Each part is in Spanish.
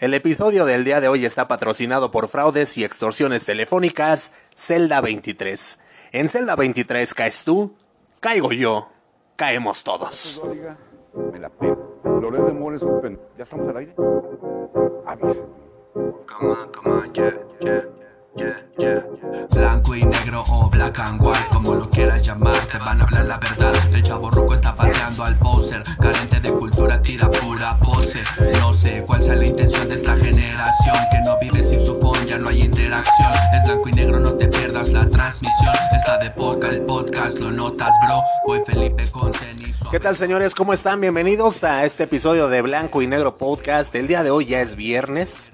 El episodio del día de hoy está patrocinado por fraudes y extorsiones telefónicas Celda 23. En Celda 23 caes tú, caigo yo, caemos todos. Me la de Mola es un pen... ¿Ya estamos al aire? Avisa. Come on, come on, yeah, yeah, yeah, yeah. Blanco y negro o black and white, como lo quieras llamar, te van a hablar la verdad. El chavo ruco está pateando al poser, carente de cultura, tira pura pose. No sé cuál sea la intención de esta generación, que no vive sin su phone, ya no hay interacción. Es blanco y negro, no te pierdas la transmisión. Está de poca el podcast, lo notas, bro. Voy Felipe con tenis. ¿Qué tal señores? ¿Cómo están? Bienvenidos a este episodio de Blanco y Negro Podcast. El día de hoy ya es viernes.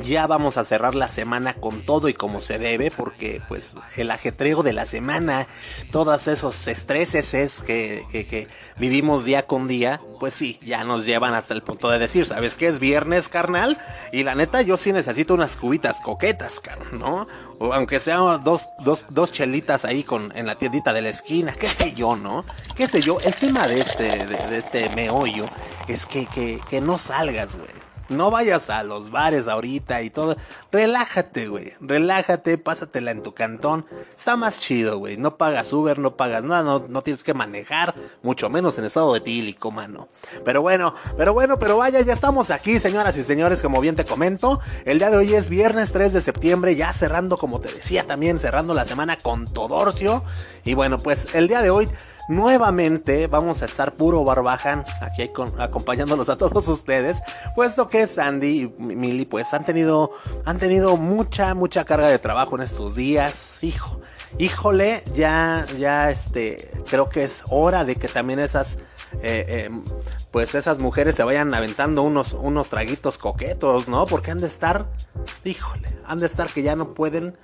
Ya vamos a cerrar la semana con todo y como se debe, porque pues el ajetreo de la semana, todos esos estreses es que, que, que vivimos día con día, pues sí, ya nos llevan hasta el punto de decir, ¿sabes qué es viernes, carnal? Y la neta, yo sí necesito unas cubitas coquetas, ¿no? O aunque sean dos, dos, dos chelitas ahí con, en la tiendita de la esquina, qué sé yo, ¿no? Qué sé yo, el tema de este, de, de este meollo es que, que, que no salgas, güey. No vayas a los bares ahorita y todo. Relájate, güey. Relájate, pásatela en tu cantón. Está más chido, güey. No pagas Uber, no pagas nada, no, no tienes que manejar, mucho menos en estado de tílico, mano. Pero bueno, pero bueno, pero vaya, ya estamos aquí, señoras y señores, como bien te comento. El día de hoy es viernes 3 de septiembre, ya cerrando, como te decía también, cerrando la semana con Todorcio. Y bueno, pues el día de hoy nuevamente vamos a estar puro barbajan aquí con, acompañándolos a todos ustedes, puesto que Sandy y Milly pues han tenido han tenido mucha mucha carga de trabajo en estos días, hijo. Híjole, ya ya este creo que es hora de que también esas eh, eh, pues esas mujeres se vayan aventando unos, unos traguitos coquetos, ¿no? Porque han de estar, híjole, han de estar que ya no pueden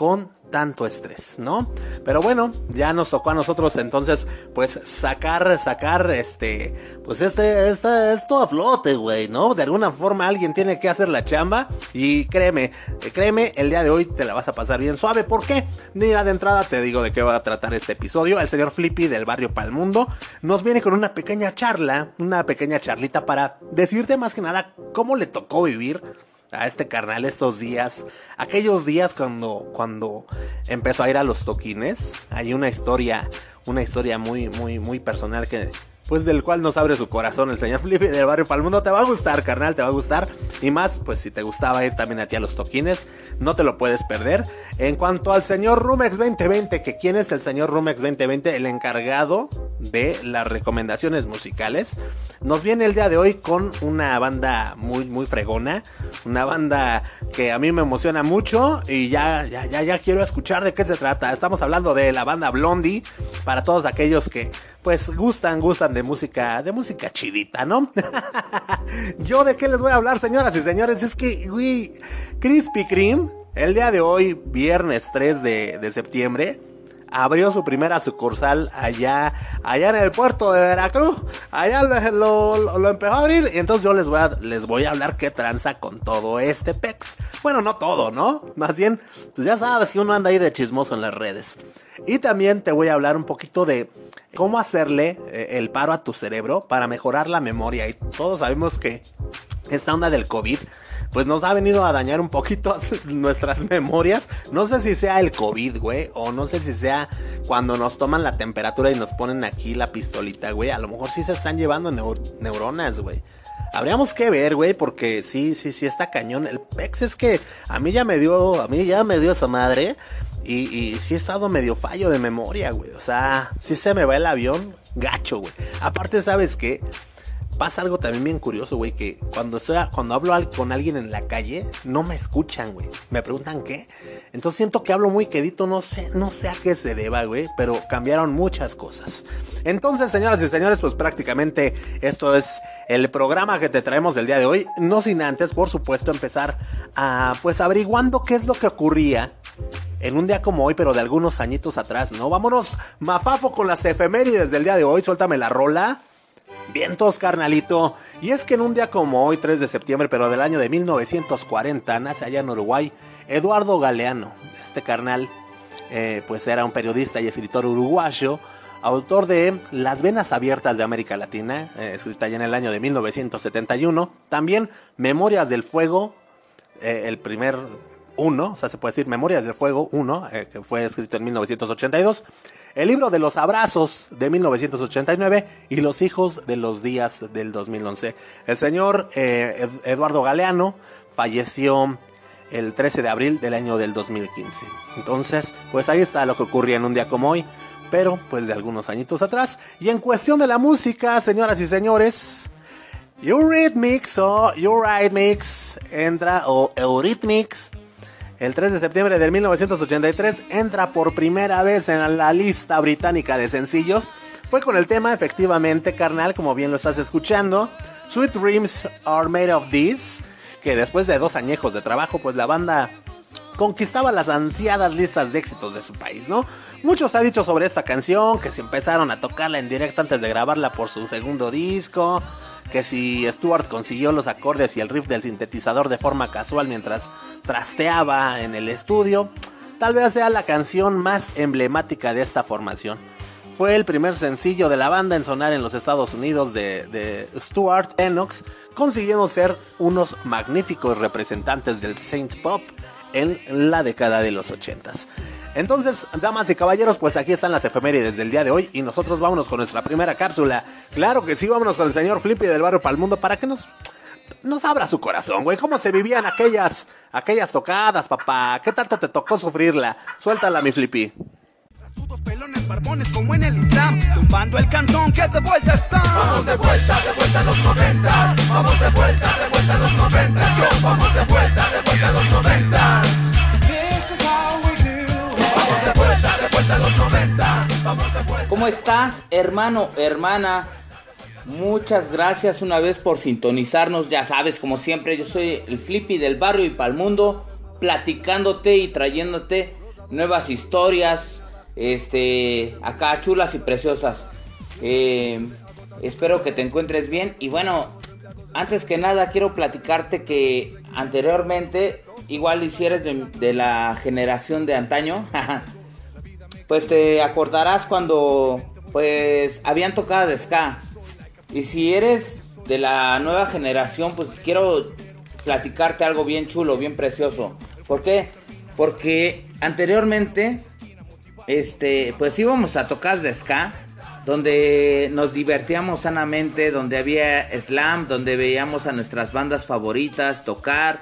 con tanto estrés, ¿no? Pero bueno, ya nos tocó a nosotros entonces, pues sacar, sacar, este, pues este, este, esto a flote, güey, ¿no? De alguna forma alguien tiene que hacer la chamba y créeme, créeme, el día de hoy te la vas a pasar bien suave. ¿Por qué? Mira, de entrada te digo de qué va a tratar este episodio. El señor Flippy del barrio Palmundo nos viene con una pequeña charla, una pequeña charlita para decirte más que nada cómo le tocó vivir a este carnal estos días, aquellos días cuando, cuando empezó a ir a los toquines, hay una historia, una historia muy, muy, muy personal que, pues del cual nos abre su corazón el señor Felipe del barrio Palmundo. Te va a gustar, carnal, te va a gustar. Y más, pues si te gustaba ir también a ti a los toquines, no te lo puedes perder. En cuanto al señor Rumex 2020, que quién es el señor Rumex 2020, el encargado de las recomendaciones musicales, nos viene el día de hoy con una banda muy, muy fregona. Una banda que a mí me emociona mucho y ya, ya, ya, ya quiero escuchar de qué se trata. Estamos hablando de la banda Blondie, para todos aquellos que pues gustan, gustan de música, de música chidita, ¿no? Yo de qué les voy a hablar, señoras y señores, es que, güey, Krispy Kreme, el día de hoy, viernes 3 de, de septiembre, abrió su primera sucursal allá, allá en el puerto de Veracruz. Allá lo, empezó a abrir. Y entonces yo les voy, a, les voy a hablar qué tranza con todo este pex. Bueno, no todo, ¿no? Más bien, pues ya sabes que uno anda ahí de chismoso en las redes. Y también te voy a hablar un poquito de cómo hacerle el paro a tu cerebro para mejorar la memoria. Y todos sabemos que esta onda del COVID pues nos ha venido a dañar un poquito nuestras memorias. No sé si sea el COVID, güey, o no sé si sea cuando nos toman la temperatura y nos ponen aquí la pistolita, güey. A lo mejor sí se están llevando neur neuronas, güey. Habríamos que ver, güey, porque sí, sí, sí está cañón. El PEX es que a mí ya me dio, a mí ya me dio esa madre. Y, y sí he estado medio fallo de memoria, güey. O sea, sí se me va el avión gacho, güey. Aparte, ¿sabes qué? Pasa algo también bien curioso, güey, que cuando estoy cuando hablo con alguien en la calle, no me escuchan, güey. Me preguntan qué. Entonces siento que hablo muy quedito, no sé, no sé a qué se deba, güey, pero cambiaron muchas cosas. Entonces, señoras y señores, pues prácticamente esto es el programa que te traemos el día de hoy, no sin antes, por supuesto, empezar a pues averiguando qué es lo que ocurría en un día como hoy, pero de algunos añitos atrás, ¿no? Vámonos, mafafo con las efemérides del día de hoy, suéltame la rola. Vientos, carnalito. Y es que en un día como hoy, 3 de septiembre, pero del año de 1940, nace allá en Uruguay Eduardo Galeano. Este carnal, eh, pues era un periodista y escritor uruguayo. autor de Las Venas Abiertas de América Latina, eh, escrita ya en el año de 1971. También Memorias del Fuego, eh, el primer uno, o sea, se puede decir Memorias del Fuego 1, eh, que fue escrito en 1982. El libro de los abrazos de 1989 y Los hijos de los días del 2011. El señor Eduardo Galeano falleció el 13 de abril del año del 2015. Entonces, pues ahí está lo que ocurría en un día como hoy, pero pues de algunos añitos atrás. Y en cuestión de la música, señoras y señores, Eurythmics o Eurythmics entra o Eurythmics el 3 de septiembre de 1983 entra por primera vez en la lista británica de sencillos. Fue con el tema, efectivamente, carnal, como bien lo estás escuchando. Sweet Dreams Are Made of This que después de dos añejos de trabajo, pues la banda conquistaba las ansiadas listas de éxitos de su país, ¿no? Muchos ha dicho sobre esta canción, que si empezaron a tocarla en directo antes de grabarla por su segundo disco, que si Stuart consiguió los acordes y el riff del sintetizador de forma casual mientras trasteaba en el estudio, tal vez sea la canción más emblemática de esta formación. Fue el primer sencillo de la banda en sonar en los Estados Unidos de, Stuart Enox, consiguiendo ser unos magníficos representantes del Saint Pop en la década de los 80 Entonces, damas y caballeros, pues aquí están las efemérides del día de hoy y nosotros vámonos con nuestra primera cápsula. Claro que sí, vámonos con el señor Flippy del barrio Palmundo para que nos nos abra su corazón, güey. ¿Cómo se vivían aquellas, aquellas tocadas, papá? ¿Qué tanto te tocó sufrirla? Suéltala, mi Flippy pelones, barbones como en el Islam, tumbando el cantón que de vuelta está. Vamos de vuelta, de vuelta a los noventas. Vamos de vuelta, de vuelta a los noventas. Yo, vamos de vuelta, de vuelta a los noventas. ¿Cómo estás, hermano, hermana? Muchas gracias una vez por sintonizarnos. Ya sabes, como siempre, yo soy el Flippy del barrio y para el mundo, platicándote y trayéndote nuevas historias, este, acá chulas y preciosas. Eh, espero que te encuentres bien. Y bueno, antes que nada quiero platicarte que anteriormente, igual si eres de, la generación de antaño, pues te acordarás cuando pues habían tocado de ska. Y si eres de la nueva generación, pues quiero platicarte algo bien chulo, bien precioso. ¿Por qué? Porque anteriormente este, pues íbamos a tocar de ska, donde nos divertíamos sanamente, donde había slam, donde veíamos a nuestras bandas favoritas tocar.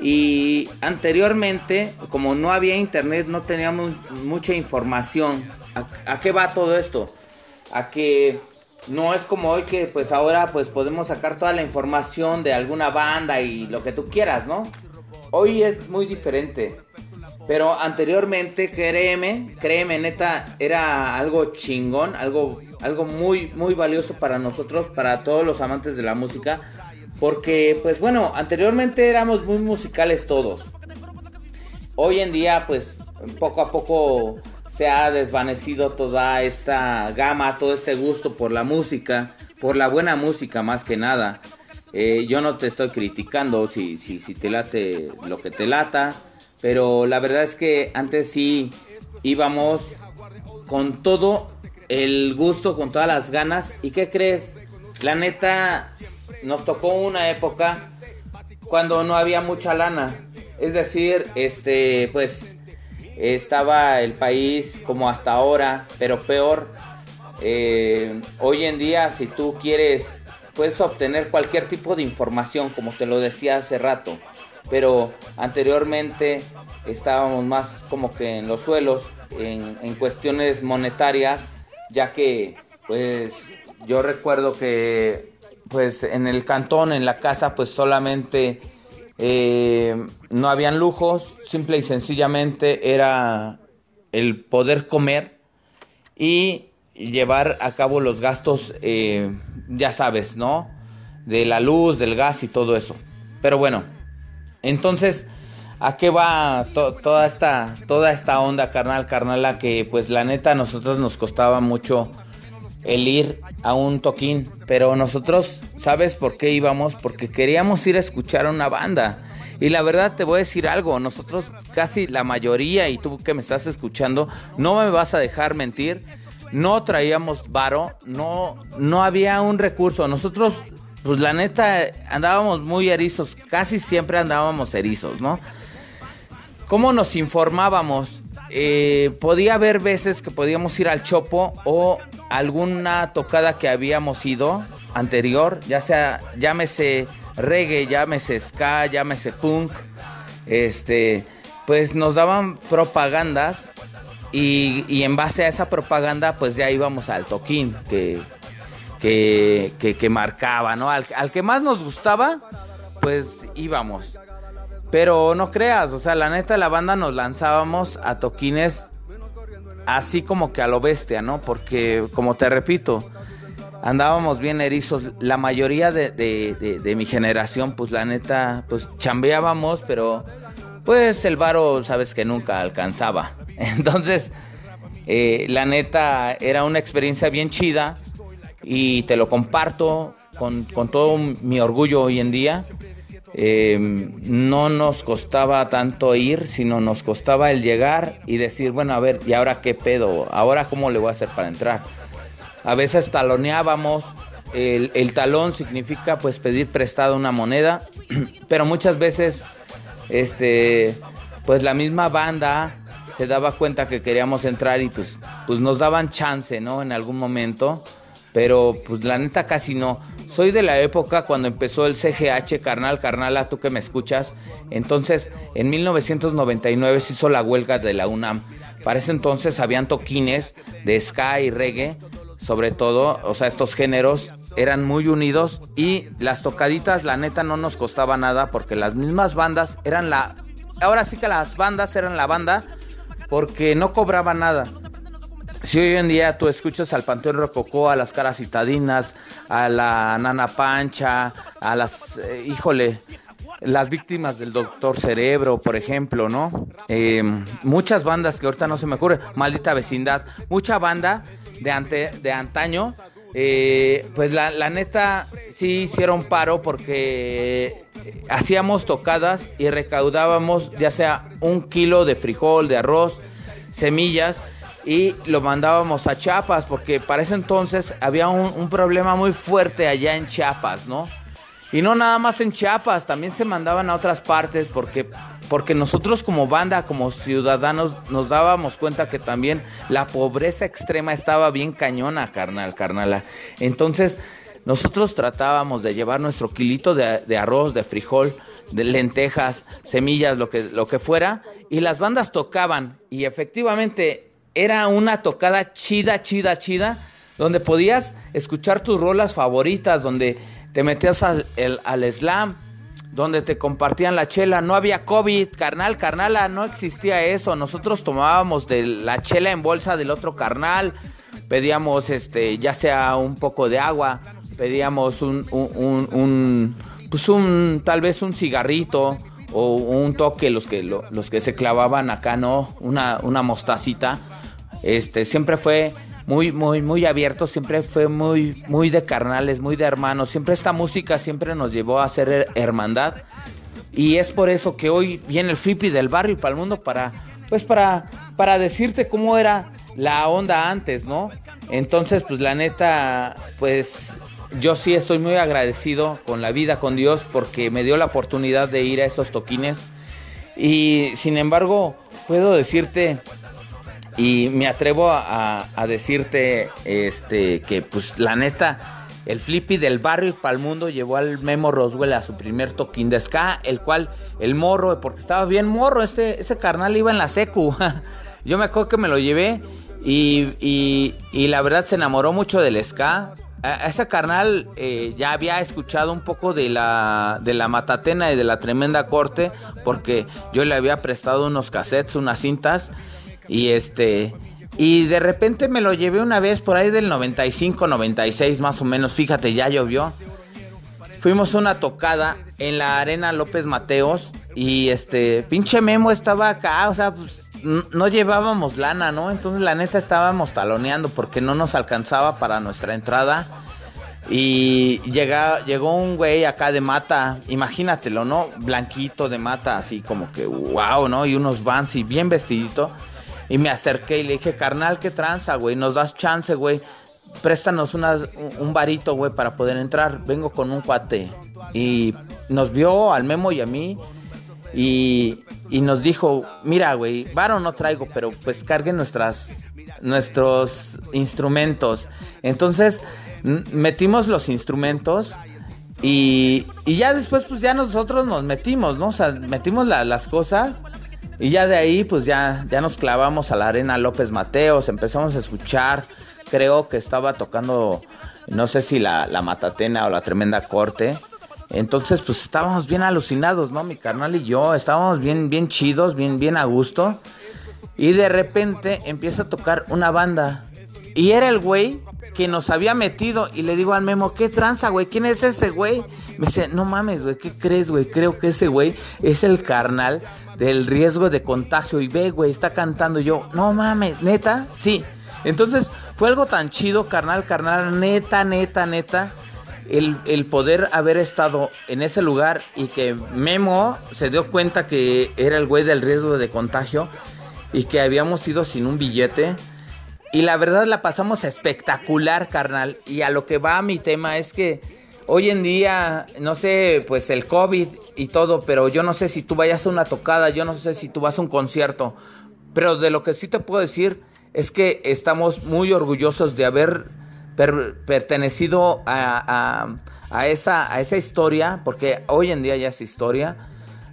Y anteriormente, como no había internet, no teníamos mucha información. ¿A, qué va todo esto? A que no es como hoy que pues ahora pues podemos sacar toda la información de alguna banda y lo que tú quieras, ¿no? Hoy es muy diferente. Pero anteriormente, créeme, créeme, neta, era algo chingón, algo, algo muy, muy valioso para nosotros, para todos los amantes de la música. Porque, pues bueno, anteriormente éramos muy musicales todos. Hoy en día, pues, poco a poco se ha desvanecido toda esta gama, todo este gusto por la música, por la buena música más que nada. Eh, yo no te estoy criticando si, si, si te late lo que te lata pero la verdad es que antes sí íbamos con todo el gusto, con todas las ganas. ¿Y qué crees? La neta, nos tocó una época cuando no había mucha lana. Es decir, este, pues estaba el país como hasta ahora, pero peor. Eh, hoy en día, si tú quieres, puedes obtener cualquier tipo de información, como te lo decía hace rato pero anteriormente estábamos más como que en los suelos, en, cuestiones monetarias, ya que pues yo recuerdo que pues en el cantón, en la casa, pues solamente eh, no habían lujos, simple y sencillamente era el poder comer y llevar a cabo los gastos, eh, ya sabes, ¿no? De la luz, del gas y todo eso. Pero bueno, entonces, ¿a qué va toda, esta, toda esta onda, carnal, carnala? Que pues la neta a nosotros nos costaba mucho el ir a un toquín. Pero nosotros, ¿sabes por qué íbamos? Porque queríamos ir a escuchar a una banda. Y la verdad te voy a decir algo, nosotros casi la mayoría, y tú que me estás escuchando, no me vas a dejar mentir, no traíamos varo, no, no había un recurso. Nosotros, pues la neta, andábamos muy erizos, casi siempre andábamos erizos, ¿no? ¿Cómo nos informábamos? Eh, podía haber veces que podíamos ir al Chopo o alguna tocada que habíamos ido anterior, ya sea, llámese reggae, llámese ska, llámese punk, este, pues nos daban propagandas y, en base a esa propaganda pues ya íbamos al toquín que, que, marcaba, ¿no? Al, al que más nos gustaba pues íbamos. Pero no creas, o sea, la neta la banda nos lanzábamos a toquines así como que a lo bestia, ¿no? Porque, como te repito, andábamos bien erizos. La mayoría de, mi generación, pues la neta, pues chambeábamos, pero pues el varo, sabes que nunca alcanzaba. Entonces, eh, la neta, era una experiencia bien chida y te lo comparto con, con todo mi orgullo hoy en día. Em, no nos costaba tanto ir, sino nos costaba el llegar y decir, bueno, a ver, ¿y ahora qué pedo? ¿Ahora cómo le voy a hacer para entrar? A veces taloneábamos, el, el talón significa pues pedir prestado una moneda, pero muchas veces, este, pues la misma banda se daba cuenta que queríamos entrar y pues, pues nos daban chance, ¿no? En algún momento, pero pues la neta casi no. Soy de la época cuando empezó el CGH, carnal, carnala, tú que me escuchas. Entonces, en 1999 se hizo la huelga de la UNAM. Para ese entonces habían toquines de ska y reggae, sobre todo, o sea, estos géneros eran muy unidos y las tocaditas, la neta, no nos costaba nada porque las mismas bandas eran la... Ahora sí que las bandas eran la banda porque no cobraba nada. Si hoy en día tú escuchas al Panteón Rococó, a las caras citadinas, a la Nana Pancha, a las, eh, híjole, las víctimas del Doctor Cerebro, por ejemplo, ¿no? Em, muchas bandas que ahorita no se me ocurre, Maldita Vecindad, mucha banda de, ante, de antaño, eh, pues la, la neta sí hicieron paro porque hacíamos tocadas y recaudábamos ya sea un kilo de frijol, de arroz, semillas y lo mandábamos a Chiapas porque para ese entonces había un, problema muy fuerte allá en Chiapas, ¿no? Y no nada más en Chiapas, también se mandaban a otras partes porque, porque nosotros como banda, como ciudadanos, nos dábamos cuenta que también la pobreza extrema estaba bien cañona, carnal, carnala. Entonces, nosotros tratábamos de llevar nuestro kilito de, de arroz, de frijol, de lentejas, semillas, lo que, lo que fuera, y las bandas tocaban. Y efectivamente era una tocada chida, chida, chida, donde podías escuchar tus rolas favoritas, donde te metías al, al slam, donde te compartían la chela. No había COVID, carnal, carnala, no existía eso. Nosotros tomábamos de la chela en bolsa del otro carnal, pedíamos este, ya sea un poco de agua, pedíamos un, un, un, pues un, tal vez un cigarrito o un toque, los que, los que se clavaban acá, ¿no? Una, una mostacita este, siempre fue muy, muy, muy abierto, siempre fue muy, muy de carnales, muy de hermanos. Siempre esta música siempre nos llevó a ser hermandad. Y es por eso que hoy viene el flippy del barrio y para el mundo para, pues para, para decirte cómo era la onda antes, ¿no? Entonces, pues la neta, pues yo sí estoy muy agradecido con la vida, con Dios, porque me dio la oportunidad de ir a esos toquines. Y sin embargo, puedo decirte y me atrevo a, decirte este que pues la neta, el flippy del barrio y para el mundo llevó al Memo Roswell a su primer toquín de ska, el cual el morro, porque estaba bien morro, este, ese carnal iba en la secu. Yo me acuerdo que me lo llevé y, la verdad se enamoró mucho del ska. A ese carnal eh, ya había escuchado un poco de la, de la matatena y de la tremenda corte, porque yo le había prestado unos cassettes, unas cintas, y este, y de repente me lo llevé una vez por ahí del 95, 96 más o menos, fíjate, ya llovió. Fuimos una tocada en la arena López Mateos y este, pinche Memo estaba acá, o sea, pues, no llevábamos lana, ¿no? Entonces la neta estábamos taloneando porque no nos alcanzaba para nuestra entrada. Y llega, llegó un güey acá de mata, imagínatelo, ¿no? Blanquito de mata, así como que wow, ¿no? Y unos vans y bien vestidito. Y me acerqué y le dije, carnal, qué tranza, güey, nos das chance, güey. Préstanos un varito, güey, para poder entrar. Vengo con un cuate. Y nos vio al Memo y a mí. Y, y nos dijo, mira, güey, varo no traigo, pero pues carguen nuestras, nuestros instrumentos. Entonces, metimos los instrumentos y, y, ya después pues ya nosotros nos metimos, ¿no? O sea, metimos las cosas y ya de ahí pues ya, ya nos clavamos a la arena López Mateos, empezamos a escuchar, creo que estaba tocando, no sé si la, la Matatena o la Tremenda Corte. Entonces pues estábamos bien alucinados, ¿no? Mi carnal y yo estábamos bien, bien chidos, bien, bien a gusto. Y de repente empieza a tocar una banda. Y era el güey que nos había metido y le digo al Memo, ¿qué tranza, güey? ¿Quién es ese güey? Me dice, no mames, güey, ¿qué crees, güey? Creo que ese güey es el carnal del riesgo de contagio. Y ve, güey, está cantando. yo, no mames, neta, sí. Entonces fue algo tan chido, carnal, carnal, neta, neta, neta. El, el, poder haber estado en ese lugar y que Memo se dio cuenta que era el güey del riesgo de contagio y que habíamos ido sin un billete y la verdad la pasamos espectacular, carnal. Y a lo que va mi tema es que hoy en día, no sé, pues el COVID y todo, pero yo no sé si tú vayas a una tocada, yo no sé si tú vas a un concierto. Pero de lo que sí te puedo decir es que estamos muy orgullosos de haber pertenecido a, esa, a esa historia, porque hoy en día ya es historia.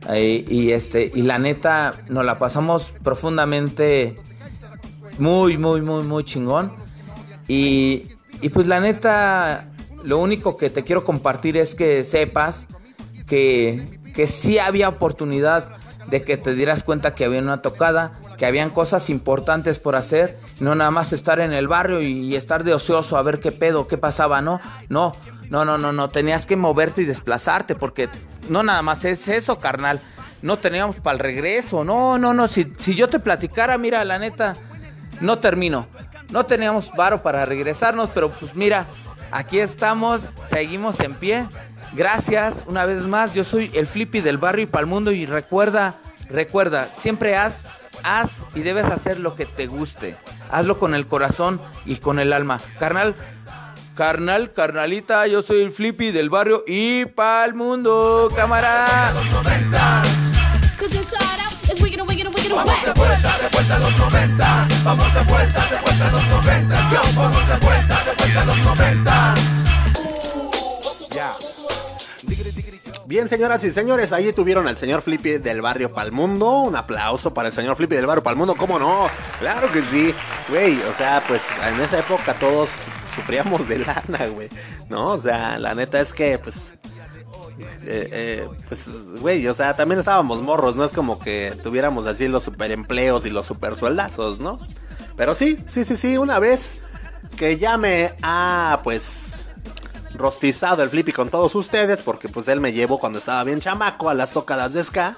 Eh, y, este, y la neta, nos la pasamos profundamente muy, muy, muy, muy chingón. Y, y pues la neta, lo único que te quiero compartir es que sepas que, que sí había oportunidad de que te dieras cuenta que había una tocada, que habían cosas importantes por hacer, no nada más estar en el barrio y, estar de ocioso a ver qué pedo, qué pasaba, no, no, no, no, no, no, tenías que moverte y desplazarte porque no nada más es eso, carnal, no teníamos para el regreso, no, no, no, si, si yo te platicara, mira, la neta, no termino. No teníamos varo para regresarnos, pero pues mira, aquí estamos, seguimos en pie. Gracias una vez más. Yo soy el Flippy del barrio y para mundo y recuerda, recuerda, siempre haz, haz y debes hacer lo que te guste. Hazlo con el corazón y con el alma. Carnal, carnal, carnalita, yo soy el Flippy del barrio y para el mundo, cámara. Vamos de vuelta, de vuelta a los 90. Vamos de vuelta, de vuelta a los 90. Vamos de vuelta, de vuelta a los 90. Ya. Bien, señoras y señores, ahí tuvieron al señor Flippy del barrio Palmundo. Un aplauso para el señor Flippy del barrio Palmundo, ¿cómo no? Claro que sí, güey. O sea, pues en esa época todos sufríamos de lana, güey. ¿No? O sea, la neta es que, pues, eh, eh, pues, güey, o sea, también estábamos morros, no es como que tuviéramos así los super empleos y los super sueldazos, ¿no? Pero sí, sí, sí, sí, una vez que ya me ha, pues, rostizado el flippy con todos ustedes, porque pues él me llevó cuando estaba bien chamaco a las tocadas de ska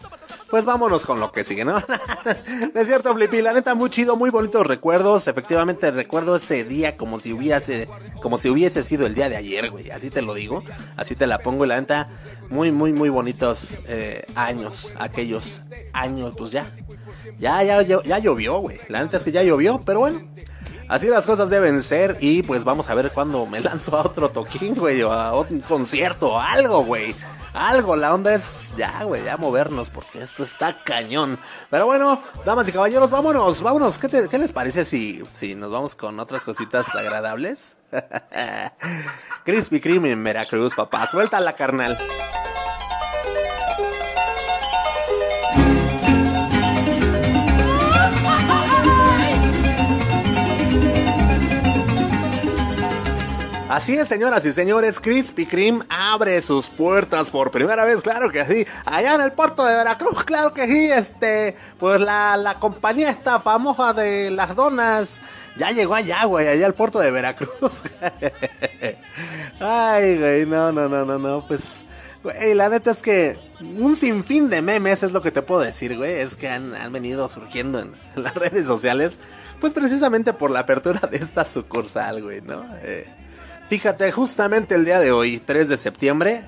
pues vámonos con lo que sigue, ¿no? es cierto, Flippy, la neta, muy chido, muy bonitos recuerdos. Efectivamente, recuerdo ese día como si hubiese, como si hubiese sido el día de ayer, güey. Así te lo digo, así te la pongo. Y la neta, muy, muy, muy bonitos eh, años, aquellos años, pues ya. Ya, ya, ya, ya llovió, güey. La neta es que ya llovió, pero bueno. Así las cosas deben ser y pues vamos a ver cuándo me lanzo a otro toquín, güey, o a un concierto o algo, güey algo. La onda es ya, güey, ya movernos porque esto está cañón. Pero bueno, damas y caballeros, vámonos, vámonos. ¿Qué, les parece si, si nos vamos con otras cositas agradables? Crispy Kreme en Veracruz, papá. Suelta la carnal. Así es, señoras y señores, Krispy Kreme abre sus puertas por primera vez, claro que sí, allá en el puerto de Veracruz, claro que sí, este, pues la, la compañía esta famosa de las donas ya llegó allá, güey, allá al puerto de Veracruz. Ay, güey, no, no, no, no, no, pues... Güey, la neta es que un sinfín de memes es lo que te puedo decir, güey. Es que han, venido surgiendo en, las redes sociales. Pues precisamente por la apertura de esta sucursal, güey, ¿no? Eh, Fíjate, justamente el día de hoy, 3 de septiembre,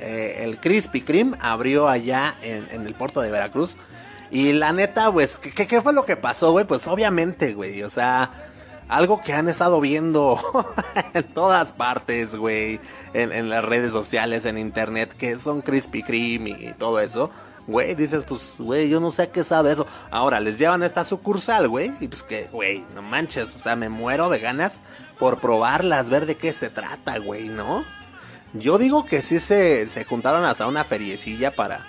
eh, el Krispy Kreme abrió allá en, el puerto de Veracruz. Y la neta, pues, ¿qué, fue lo que pasó, güey? Pues obviamente, güey, o sea, algo que han estado viendo en todas partes, güey, en, las redes sociales, en internet, que son Krispy Kreme y todo eso. Güey, dices, pues, güey, yo no sé qué sabe eso. Ahora, les llevan a esta sucursal, güey, y pues que, güey, no manches, o sea, me muero de ganas por probarlas, ver de qué se trata, güey, ¿no? Yo digo que sí se, se juntaron hasta una feriecilla para,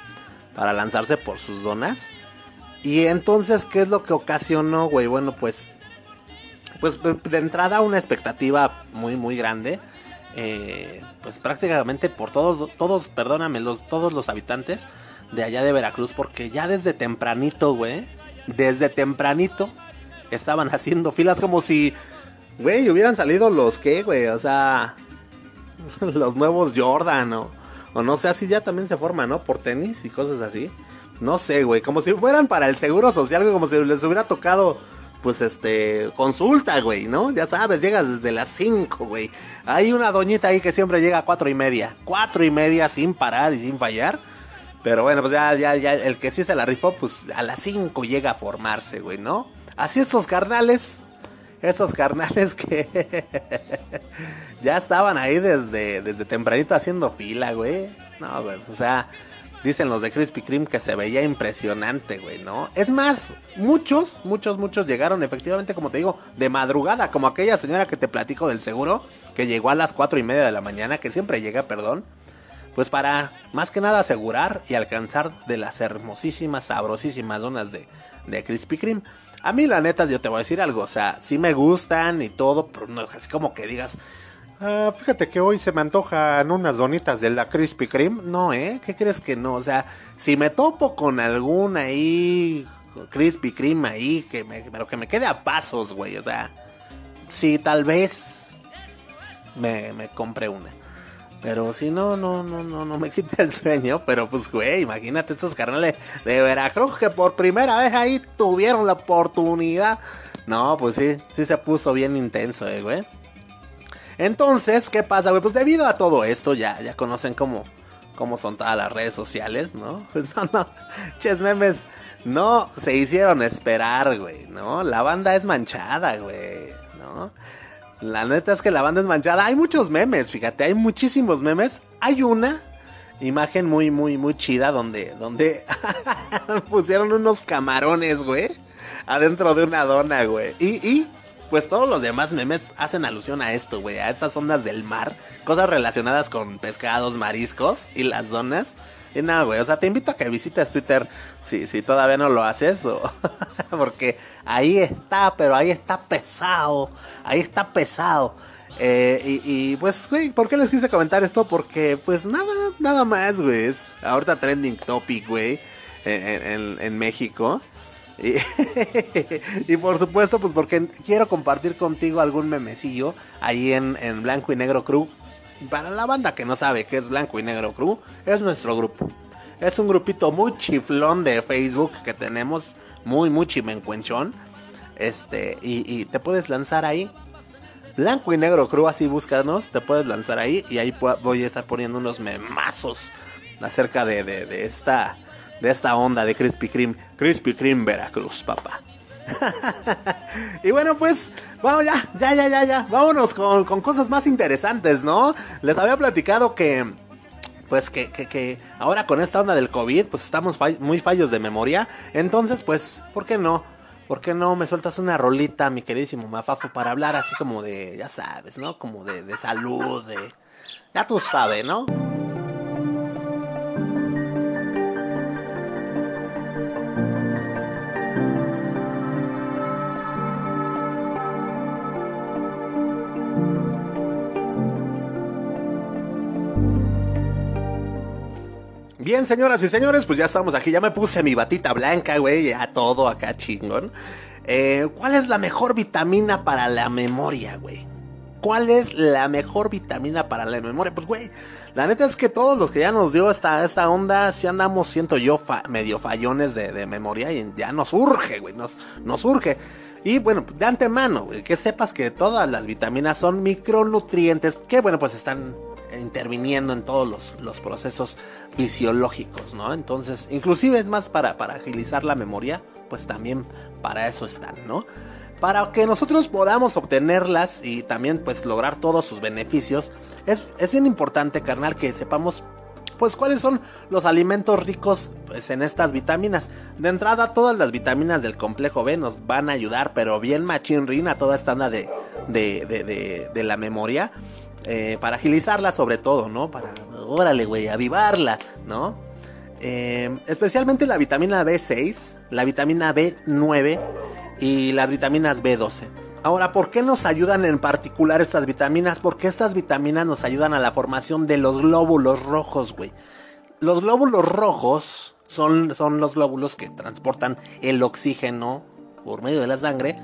para lanzarse por sus donas. Y entonces, ¿qué es lo que ocasionó, güey? Bueno, pues pues de entrada una expectativa muy muy grande. Eh, pues prácticamente por todos, todos, perdóname, los, todos los habitantes de allá de Veracruz, porque ya desde tempranito, güey, desde tempranito estaban haciendo filas como si, güey, hubieran salido los que, güey, o sea, los nuevos Jordan o, o no sé, así ya también se forman, ¿no? Por tenis y cosas así. No sé, güey, como si fueran para el seguro social, como si les hubiera tocado pues este, consulta, güey, ¿no? Ya sabes, llegas desde las 5, güey. Hay una doñita ahí que siempre llega a cuatro y media. Cuatro y media sin parar y sin fallar. Pero bueno, pues ya, ya, ya, el que sí se la rifó, pues a las 5 llega a formarse, güey, ¿no? Así estos carnales, esos carnales que ya estaban ahí desde, desde tempranito haciendo fila, güey. No, güey, o sea, Dicen los de Krispy Kreme que se veía impresionante, güey, ¿no? Es más, muchos, muchos, muchos llegaron efectivamente, como te digo, de madrugada, como aquella señora que te platico del seguro, que llegó a las cuatro y media de la mañana, que siempre llega, perdón, pues para más que nada asegurar y alcanzar de las hermosísimas, sabrosísimas donas de, de Krispy Kreme. A mí la neta, yo te voy a decir algo, o sea, sí me gustan y todo, pero no es así como que digas, Ah, fíjate que hoy se me antojan unas donitas de la Krispy Kreme. No, ¿eh? ¿Qué crees que no? O sea, si me topo con alguna ahí, Krispy Kreme ahí, que me, pero que me quede a pasos, güey. O sea, sí, tal vez me, me compre una. Pero si no, no, no, no, no me quita el sueño. Pero pues, güey, imagínate estos carnales de Veracruz que por primera vez ahí tuvieron la oportunidad. No, pues sí, sí se puso bien intenso, eh, güey. Entonces, ¿qué pasa, güey? Pues debido a todo esto, ya, ya conocen cómo, cómo son todas las redes sociales, ¿no? Pues no, no, ches memes, no se hicieron esperar, güey, ¿no? La banda es manchada, güey, ¿no? La neta es que la banda es manchada. Hay muchos memes, fíjate, hay muchísimos memes. Hay una imagen muy, muy, muy chida donde, donde pusieron unos camarones, güey, adentro de una dona, güey. Y, y pues todos los demás memes hacen alusión a esto, güey, a estas ondas del mar, cosas relacionadas con pescados, mariscos y las donas. Y nada, güey, o sea, te invito a que visites Twitter si, si todavía no lo haces, o porque ahí está, pero ahí está pesado, ahí está pesado. Eh, y, pues, güey, ¿por qué les quise comentar esto? Porque, pues, nada, nada más, güey. Es ahorita trending topic, güey, en, en México. Y, por supuesto, pues porque quiero compartir contigo algún memecillo ahí en, Blanco y Negro Crew. Para la banda que no sabe qué es Blanco y Negro Crew, es nuestro grupo. Es un grupito muy chiflón de Facebook que tenemos, muy, muy chimencuenchón. Este, y, te puedes lanzar ahí. Blanco y Negro Crew, así búscanos, te puedes lanzar ahí y ahí voy a estar poniendo unos memazos acerca de, de esta de esta onda de Krispy Kreme. Krispy Kreme Veracruz, papá. y bueno, pues, vamos ya, ya, ya, ya, ya. Vámonos con, cosas más interesantes, ¿no? Les había platicado que pues que, que, que, ahora con esta onda del COVID, pues estamos muy fallos de memoria. Entonces, pues, ¿por qué no? ¿Por qué no me sueltas una rolita, mi queridísimo Mafafo, para hablar así como de, ya sabes, ¿no? Como de, de salud, de... Ya tú sabes, ¿no? Bien, señoras y señores, pues ya estamos aquí. Ya me puse mi batita blanca, güey. Ya todo acá chingón. Eh, ¿Cuál es la mejor vitamina para la memoria, güey? ¿Cuál es la mejor vitamina para la memoria? Pues, güey, la neta es que todos los que ya nos dio esta, esta onda, si andamos, siento yo, medio fallones de, memoria y ya nos urge, güey, nos, nos urge. Y bueno, de antemano, güey, que sepas que todas las vitaminas son micronutrientes que, bueno, pues están interviniendo en todos los, los, procesos fisiológicos, ¿no? Entonces, inclusive es más para, para agilizar la memoria, pues también para eso están, ¿no? Para que nosotros podamos obtenerlas y también pues lograr todos sus beneficios, es, es bien importante, carnal, que sepamos pues cuáles son los alimentos ricos pues, en estas vitaminas. De entrada, todas las vitaminas del complejo B nos van a ayudar, pero bien machinrin a toda esta anda de, de, de, de, la memoria. Eh, para agilizarla sobre todo, ¿no? Para, órale, güey, avivarla, ¿no? Eh, especialmente la vitamina B6, la vitamina B9 y las vitaminas B12. Ahora, ¿por qué nos ayudan en particular estas vitaminas? Porque estas vitaminas nos ayudan a la formación de los glóbulos rojos, güey. Los glóbulos rojos son, son los glóbulos que transportan el oxígeno por medio de la sangre,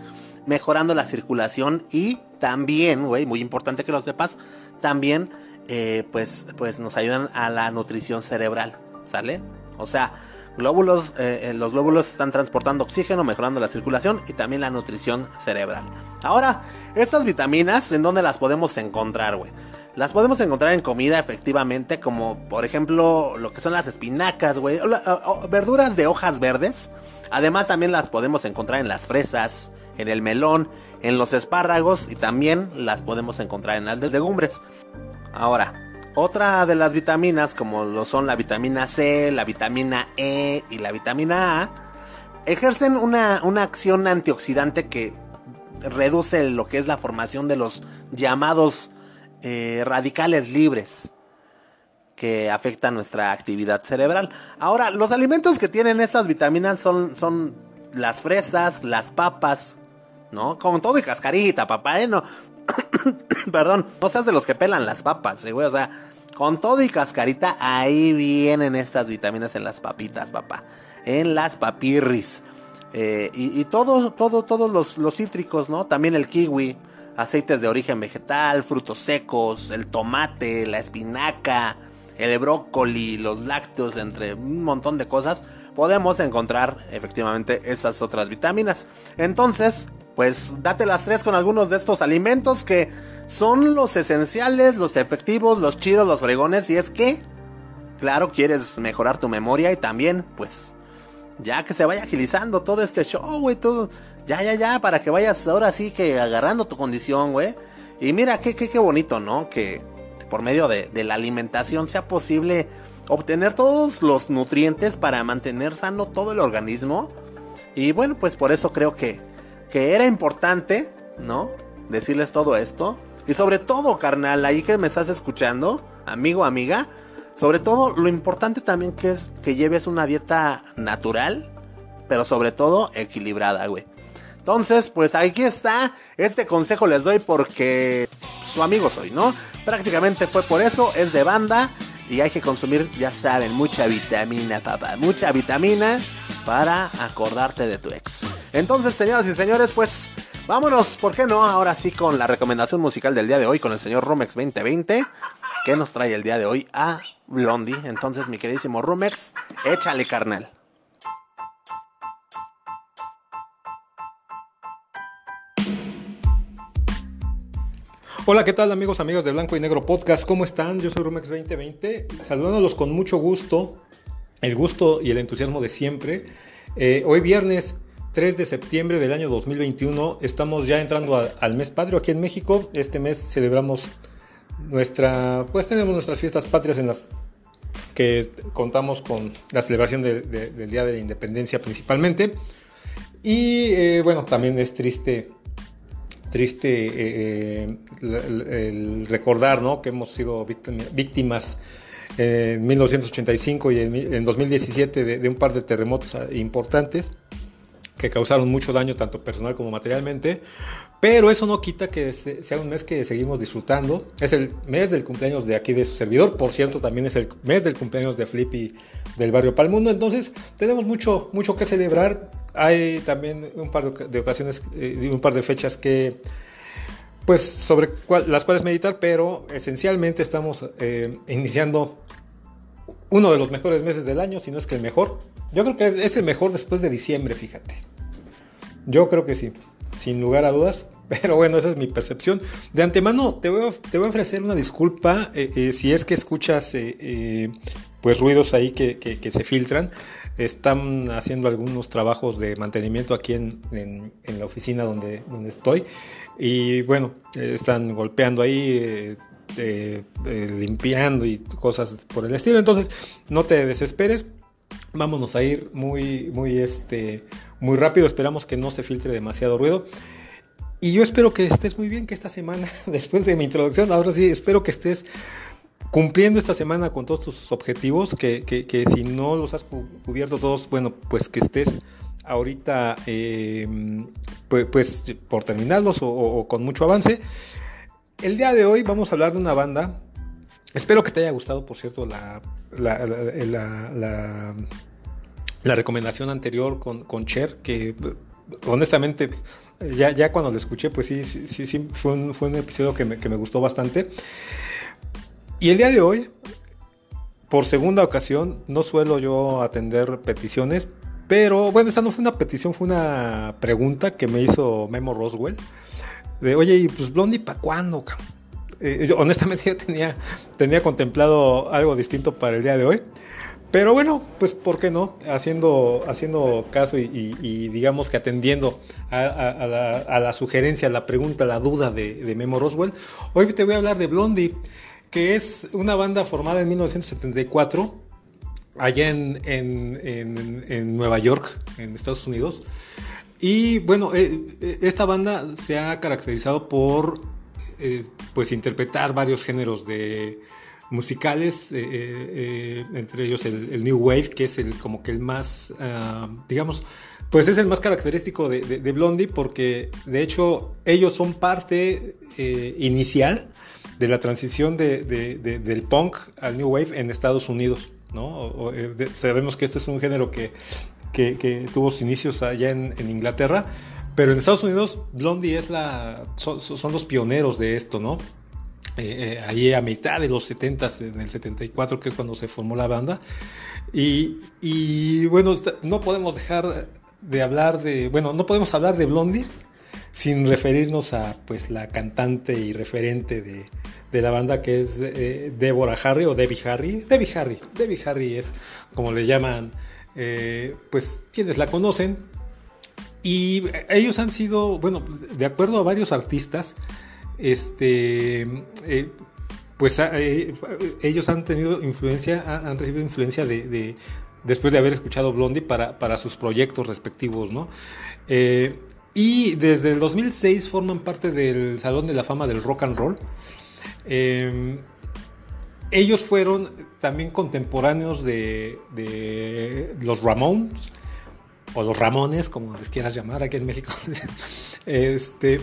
mejorando la circulación y también, güey, muy importante que lo sepas, también eh, pues, pues nos ayudan a la nutrición cerebral, ¿sale? O sea, glóbulos, eh, eh, los glóbulos están transportando oxígeno, mejorando la circulación y también la nutrición cerebral. Ahora, estas vitaminas, ¿en dónde las podemos encontrar, güey? Las podemos encontrar en comida efectivamente, como por ejemplo lo que son las espinacas, güey, verduras de hojas verdes. Además también las podemos encontrar en las fresas, en el melón, en los espárragos y también las podemos encontrar en las legumbres. Ahora, otra de las vitaminas, como lo son la vitamina C, la vitamina E y la vitamina A, ejercen una, acción antioxidante que reduce lo que es la formación de los llamados eh, radicales libres que afectan nuestra actividad cerebral. Ahora, los alimentos que tienen estas vitaminas son, son las fresas, las papas, ¿no? Con todo y cascarita, papá, ¿eh? No, Perdón, no seas de los que pelan las papas, eh, güey. O sea, con todo y cascarita, ahí vienen estas vitaminas en las papitas, papá. En las papirris. Eh, y, todo, todo, todos los, los cítricos, ¿no? También el kiwi, aceites de origen vegetal, frutos secos, el tomate, la espinaca, el brócoli, los lácteos, entre un montón de cosas, podemos encontrar efectivamente esas otras vitaminas. Entonces, pues date las tres con algunos de estos alimentos que son los esenciales, los efectivos, los chidos, los fregones. Y es que, claro, quieres mejorar tu memoria y también, pues, ya que se vaya agilizando todo este show, güey, todo. Ya, ya, ya, para que vayas ahora sí que agarrando tu condición, güey. Y mira, qué, qué, qué bonito, ¿no? Que por medio de, de la alimentación sea posible obtener todos los nutrientes para mantener sano todo el organismo. Y bueno, pues por eso creo que que era importante, ¿no? Decirles todo esto. Y sobre todo, carnal, ahí que me estás escuchando, amigo, amiga, sobre todo lo importante también que es que lleves una dieta natural, pero sobre todo equilibrada, güey. Entonces, pues aquí está, este consejo les doy porque su amigo soy, ¿no? Prácticamente fue por eso, es de banda y hay que consumir, ya saben, mucha vitamina, papá, mucha vitamina para acordarte de tu ex. Entonces, señoras y señores, pues vámonos, ¿por qué no? Ahora sí con la recomendación musical del día de hoy con el señor Romex 2020, que nos trae el día de hoy a Blondie. Entonces, mi queridísimo Romex, échale carnal. Hola, ¿qué tal amigos, amigos de Blanco y Negro Podcast? ¿Cómo están? Yo soy Rumex 2020, saludándolos con mucho gusto, el gusto y el entusiasmo de siempre. Eh, hoy viernes 3 de septiembre del año 2021, estamos ya entrando al mes patrio aquí en México. Este mes celebramos nuestra, pues tenemos nuestras fiestas patrias en las que contamos con la celebración del Día de la Independencia principalmente. Y eh, bueno, también es triste triste eh, el, recordar ¿no? que hemos sido víctimas en 1985 y en, 2017 de, un par de terremotos ah, importantes que causaron mucho daño tanto personal como materialmente, pero eso no quita que sea un mes que seguimos disfrutando. Es el mes del cumpleaños de aquí de su servidor, por cierto, también es el mes del cumpleaños de Flippy del barrio Palmundo, entonces tenemos mucho, mucho que celebrar. Hay también un par de ocasiones, eh, un par de fechas que, pues, sobre las cuales meditar, pero esencialmente estamos eh, iniciando uno de los mejores meses del año, si no es que el mejor. Yo creo que es el mejor después de diciembre, fíjate. Yo creo que sí, sin lugar a dudas. Pero bueno, esa es mi percepción. De antemano te voy a, ofrecer una disculpa eh, eh, si es que escuchas eh, pues ruidos ahí que, que, se filtran. Están haciendo algunos trabajos de mantenimiento aquí en, la oficina donde estoy. Y bueno, están golpeando ahí, limpiando y cosas por el estilo. Entonces, no te desesperes. Vámonos a ir muy, muy, este, muy rápido. Esperamos que no se filtre demasiado ruido. Y yo espero que estés muy bien, que esta semana, después de mi introducción, ahora sí, espero que estés cumpliendo esta semana con todos tus objetivos, que, que, si no los has cubierto todos, bueno, pues que estés ahorita eh, pues, pues, por terminarlos o, con mucho avance. El día de hoy vamos a hablar de una banda. Espero que te haya gustado, por cierto, la, la, la, la recomendación anterior con, Cher, que honestamente ya, cuando lo escuché, pues sí, sí, sí, fue, un, fue un episodio que me, que me gustó bastante. Y el día de hoy, por segunda ocasión, no suelo yo atender peticiones, pero bueno, esta no fue una petición, fue una pregunta que me hizo Memo Roswell. Oye, ¿y pues Blondie para cuándo? Eh, honestamente yo tenía, tenía contemplado algo distinto para el día de hoy. Pero bueno, pues ¿por qué no? Haciendo, haciendo caso y, digamos que atendiendo a, la, sugerencia, a la pregunta, a la duda de, Memo Roswell, hoy te voy a hablar de Blondie, que es una banda formada en 1974 allá en, Nueva York, en Estados Unidos. Y bueno, eh, eh, esta banda se ha caracterizado por eh, pues interpretar varios géneros de musicales, entre ellos el, New Wave, que es el como que el más, ah, digamos, pues es el más característico de, Blondie, porque de hecho ellos son parte inicial de la transición del punk al New Wave en Estados Unidos. ¿no? sabemos que esto es un género que, que, tuvo sus inicios allá en, Inglaterra, pero en Estados Unidos Blondie es la, son, son los pioneros de esto, ¿no? Eh, eh, ahí a mitad de los 70, en el 74, que es cuando se formó la banda. Y, bueno, no podemos dejar de hablar de, bueno, no podemos hablar de Blondie sin referirnos a pues la cantante y referente de, la banda que es eh, Deborah Harry o Debbie Harry. Debbie Harry, Debbie Harry es como le llaman pues quienes la conocen. Y ellos han sido, bueno, de acuerdo a varios artistas, este, eh, pues eh, ellos han tenido influencia, han recibido influencia de, después de haber escuchado Blondie para, para sus proyectos respectivos, ¿no? Eh, y desde el 2006 forman parte del Salón de la Fama del Rock and Roll. ellos fueron también contemporáneos de, de, los Ramones, o los Ramones, como les quieras llamar aquí en México. este,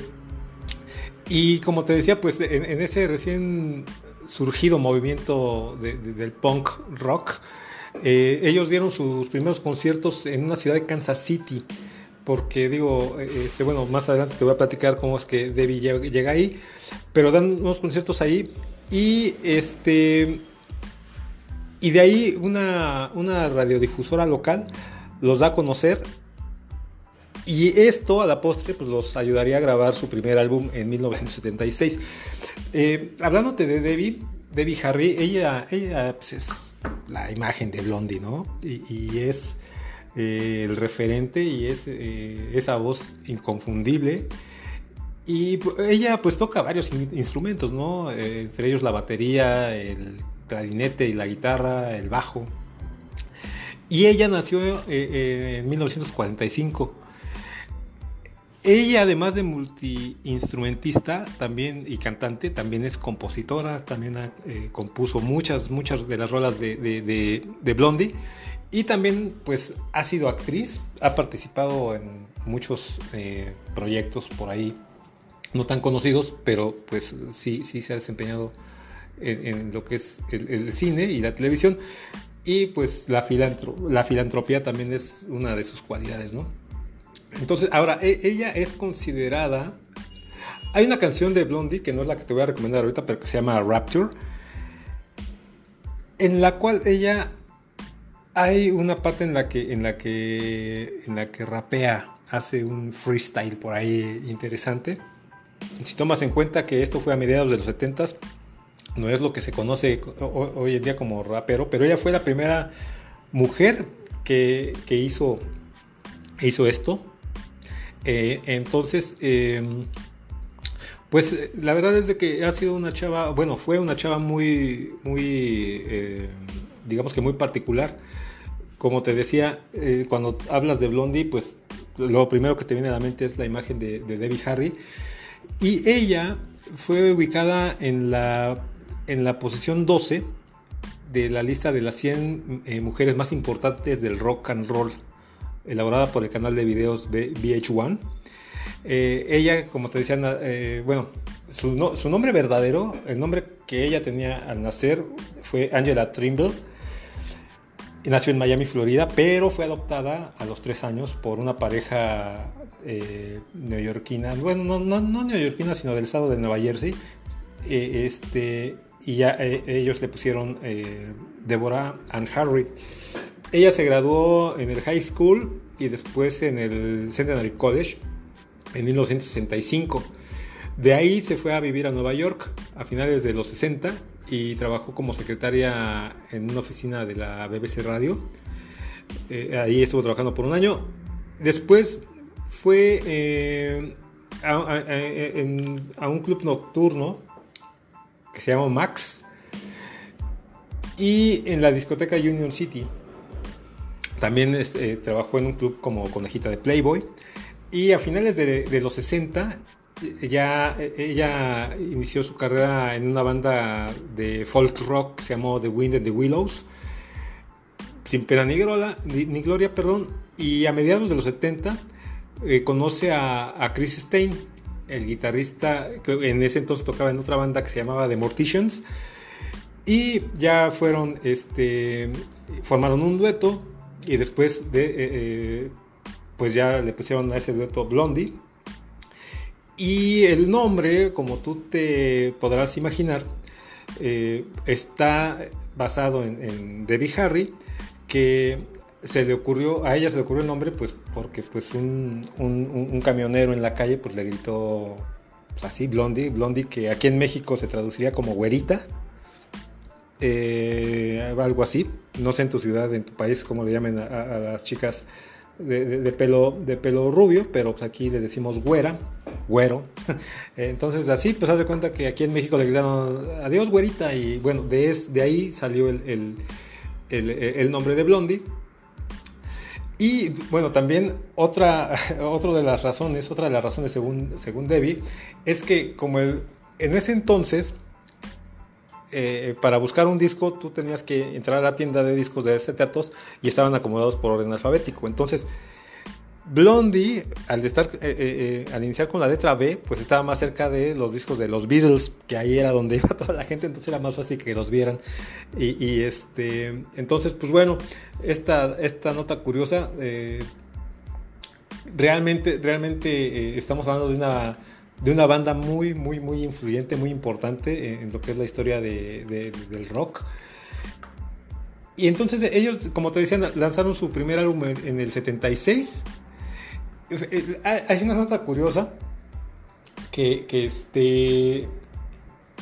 y como te decía, pues en, ese recién surgido movimiento del punk rock, eh, ellos dieron sus primeros conciertos en una ciudad de Kansas City. Porque digo, este, bueno, más adelante te voy a platicar cómo es que Debbie llega ahí. Pero dan unos conciertos ahí. Y este. Y de ahí una, una radiodifusora local los da a conocer y esto a la postre pues, los ayudaría a grabar su primer álbum en 1976. Eh, hablándote de Debbie, Debbie Harry, ella, ella pues, es la imagen de Blondie, ¿no? Y, es eh, el referente y es eh, esa voz inconfundible. Y ella pues toca varios instrumentos, ¿no? entre ellos la batería, el clarinete y la guitarra, el bajo. Y ella nació en 1945. Ella, además de multiinstrumentista también y cantante, también es compositora, también eh, compuso muchas, muchas de las rolas de, de, Blondie. Y también, pues, ha sido actriz, ha participado en muchos eh, proyectos por ahí, no tan conocidos, pero pues sí, sí se ha desempeñado en, lo que es el, cine y la televisión. Y pues la, la filantropía también es una de sus cualidades, ¿no? Entonces, ahora, e, ella es considerada... Hay una canción de Blondie, que no es la que te voy a recomendar ahorita, pero que se llama Rapture, en la cual ella... Hay una parte en la que, en la que, en la que rapea, hace un freestyle por ahí interesante. si tomas en cuenta que esto fue a mediados de los 70 no es lo que se conoce hoy en día como rapero, pero ella fue la primera mujer que, hizo, hizo esto. Eh, entonces, em, pues la verdad es de que ha sido una chava, bueno, fue una chava muy, muy, eh, digamos que muy particular. Como te decía, eh, cuando hablas de Blondie, pues lo primero que te viene a la mente es la imagen de, de Debbie Harry. Y ella fue ubicada en la, en la posición 12 de la lista de las 100 eh, mujeres más importantes del rock and roll, elaborada por el canal de videos VH1. Eh, ella, como te decía, eh, bueno, su, su, nombre verdadero, el nombre que ella tenía al nacer fue Angela Trimble. Nació en Miami, Florida, pero fue adoptada a los tres años por una pareja neoyorquina, bueno, no, no, no, neoyorquina, sino del estado de Nueva Jersey. este, y ya ellos le pusieron Deborah and Harry. Ella se graduó en el high school y después en el Centenary College en 1965. De ahí se fue a vivir a Nueva York a finales de los 60 y trabajó como secretaria en una oficina de la BBC Radio. Eh, ahí estuvo trabajando por un año. Después fue eh, a, un club nocturno que se llama Max y en la discoteca Union City. También eh, trabajó en un club como conejita de Playboy. Y a finales de, los 60 ya ella inició su carrera en una banda de folk rock que se llamó The Wind and the Willows. Sin pena ni, gloria, perdón. Y a mediados de los 70 eh, conoce a, Chris Stein, el guitarrista que en ese entonces tocaba en otra banda que se llamaba The Morticians. Y ya fueron, este, formaron un dueto y después de, eh, eh, pues ya le pusieron a ese dueto Blondie. Y el nombre, como tú te podrás imaginar, eh, está basado en, Debbie Harry, que se le ocurrió, a ella se le ocurrió el nombre, pues porque pues un, un, camionero en la calle pues le gritó pues, así, Blondie, Blondie, que aquí en México se traduciría como güerita eh, algo así. No sé en tu ciudad, en tu país, cómo le llamen a, las chicas de, pelo, de pelo rubio, pero pues aquí les decimos güera, güero. Entonces así, pues haz de cuenta que aquí en México le gritaron adiós güerita y bueno, de, de ahí salió el, el, nombre de Blondie. Y bueno, también otra, otra de las razones, otra de las razones según, según Debbie, es que como el, en ese entonces eh, para buscar un disco tú tenías que entrar a la tienda de discos de acetatos y estaban acomodados por orden alfabético. Entonces, Blondie, al, estar, eh, eh, al iniciar con la letra B, pues estaba más cerca de los discos de los Beatles, que ahí era donde iba toda la gente, entonces era más fácil que los vieran. Y, este, entonces, pues bueno, esta, esta nota curiosa, realmente, realmente estamos hablando de una de una banda muy, muy, muy influyente, muy importante en lo que es la historia del rock. Y entonces ellos, como te decía, lanzaron su primer álbum en, el 76. Eh, hay una nota curiosa que, este,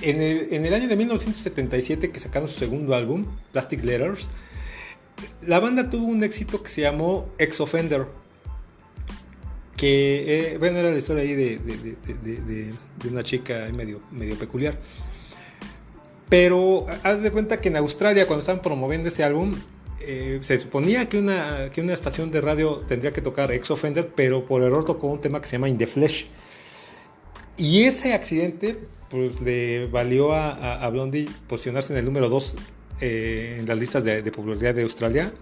en el, en el, año de 1977 que sacaron su segundo álbum, Plastic Letters, la banda tuvo un éxito que se llamó Ex Offender que, eh, bueno, era la historia ahí de, de, una chica medio, medio peculiar. Pero haz de cuenta que en Australia, cuando estaban promoviendo ese álbum, eh, se suponía que una, que una estación de radio tendría que tocar Ex Offender, pero por error tocó un tema que se llama In the Flesh. Y ese accidente, pues le valió a, a, Blondie posicionarse en el número 2 eh, en las listas de, popularidad de Australia.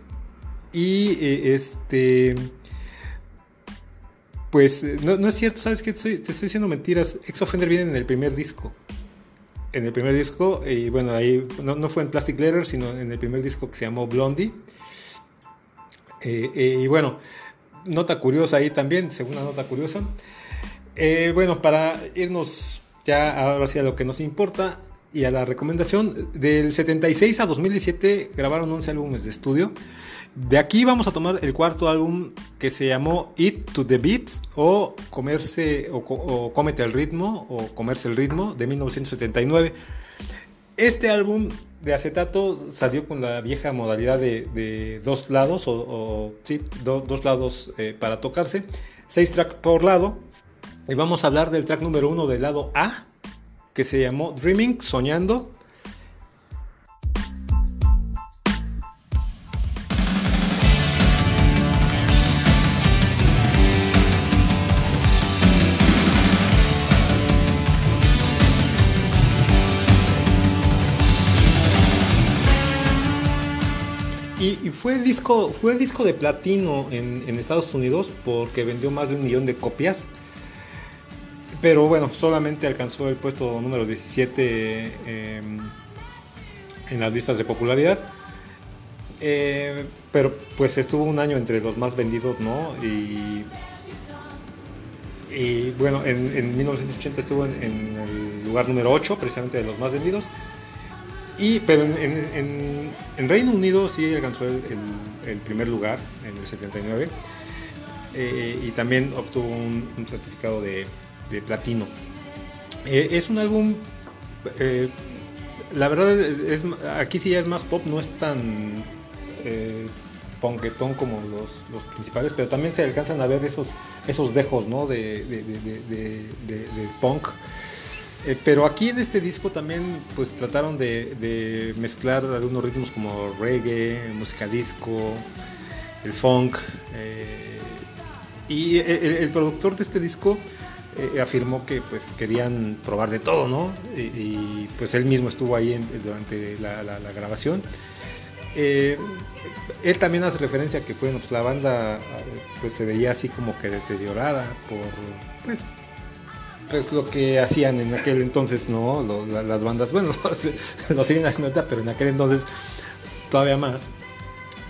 Y este pues eh, no, es cierto, ¿sabes qué? te estoy diciendo mentiras. Ex Offender viene en el primer disco. En el primer disco, y bueno, ahí no, fue en Plastic Letter, sino en el primer disco que se llamó Blondie. Eh, eh, y bueno, nota curiosa ahí también, segunda nota curiosa. bueno, para irnos ya ahora sí a lo que nos importa, y a la recomendación. Del 76 a 2017 grabaron 11 álbumes de estudio. De aquí vamos a tomar el cuarto álbum que se llamó Eat to the Beat o Comerse o, el ritmo o Comerse el ritmo de 1979. Este álbum de acetato salió con la vieja modalidad de, dos lados o, o- sí, do- dos lados eh, para tocarse, seis tracks por lado. Y vamos a hablar del track número uno del lado A, que se llamó Dreaming, Soñando. Fue disco, fue disco de platino en, Estados Unidos porque vendió más de un millón de copias. Pero bueno, solamente alcanzó el puesto número 17 eh, en las listas de popularidad. Eh, pero pues estuvo un año entre los más vendidos, ¿no? Y, bueno, en, en 1980 estuvo en, en el lugar número 8, precisamente de los más vendidos. Y, pero en, en- Reino Unido sí alcanzó el, primer lugar en el 79 eh, y también obtuvo un, certificado de, de platino. Eh, es un álbum, eh, la verdad, es, aquí sí es más pop, no es tan eh, ponquetón como los, los principales, pero también se alcanzan a ver esos, esos dejos ¿no? de- de- de- de punk. Eh, pero aquí en este disco también pues trataron de, mezclar algunos ritmos como reggae, música disco, el funk. eh, y el, el- el productor de este disco eh, afirmó que pues querían probar de todo, ¿no? Y, pues él mismo estuvo ahí durante la, grabación. Él también hace referencia a que pues, la banda pues, se veía así como que deteriorada por pues, pues lo que hacían en aquel entonces, ¿no? Las bandas, bueno, lo siguen haciendo ahorita, pero en aquel entonces todavía más.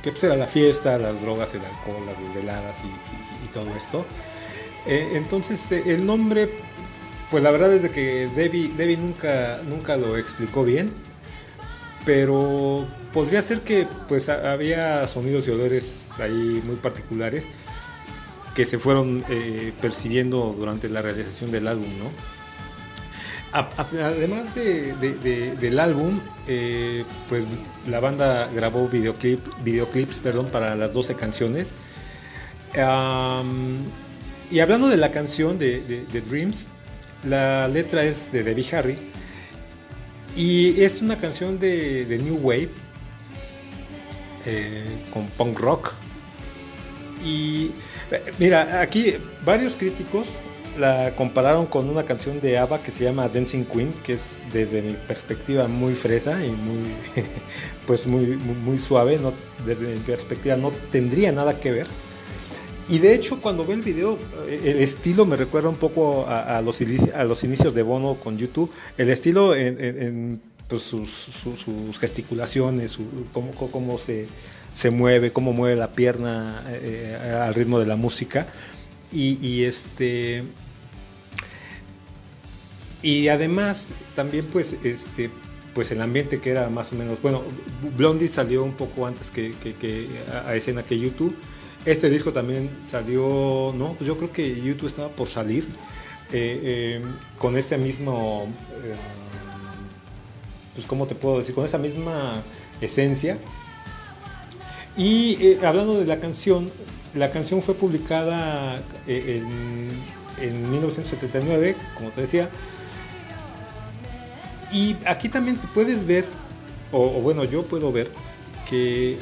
Que pues era la fiesta, las drogas, el alcohol, las desveladas y, todo esto. Eh, entonces eh, el nombre, pues la verdad es que Debbie, Debbie nunca, nunca lo explicó bien. Pero podría ser que pues había sonidos y olores ahí muy particulares que se fueron eh, percibiendo durante la realización del álbum, ¿no? Además de- de- de- del álbum, eh, pues la banda grabó videoclip, videoclips perdón, para las 12 canciones. Y hablando de la canción de, Dreams, la letra es de Debbie Harry y es una canción de, New Wave eh, con punk rock. Y mira, aquí varios críticos la compararon con una canción de ABBA que se llama Dancing Queen, que es desde mi perspectiva muy fresa y muy pues muy, muy, suave, no, desde mi perspectiva no tendría nada que ver. Y de hecho, cuando ve el video, eh, el estilo me recuerda un poco a, los, inicios de Bono con YouTube. El estilo en, pues, sus, su- sus gesticulaciones, su- cómo- cómo se, se mueve, cómo mueve la pierna eh, al ritmo de la música. Y, este. Y además, también, pues, este. Pues el ambiente que era más o menos. Bueno, Blondie salió un poco antes que, a, escena que YouTube. Este disco también salió, no, pues yo creo que YouTube estaba por salir eh, eh, con ese mismo, eh, pues cómo te puedo decir, con esa misma esencia. Y eh, hablando de la canción, la canción fue publicada eh, en, en 1979, como te decía. Y aquí también te puedes ver, o, bueno, yo puedo ver, que, eh,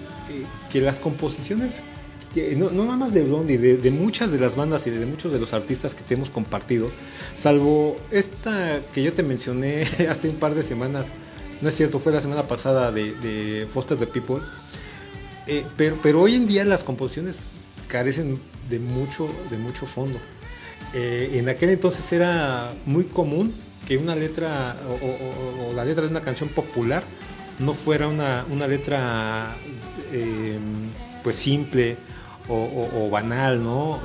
que las composiciones no, nada más de Blondie, de, de muchas de las bandas y de muchos de los artistas que te hemos compartido, salvo esta que yo te mencioné hace un par de semanas, no es cierto, fue la semana pasada de, de Foster the People, eh, pero, pero hoy en día las composiciones carecen de mucho, de mucho fondo. Eh, en aquel entonces era muy común que una letra o, la letra de una canción popular no fuera una, una letra eh, pues simple o, o- banal, ¿no?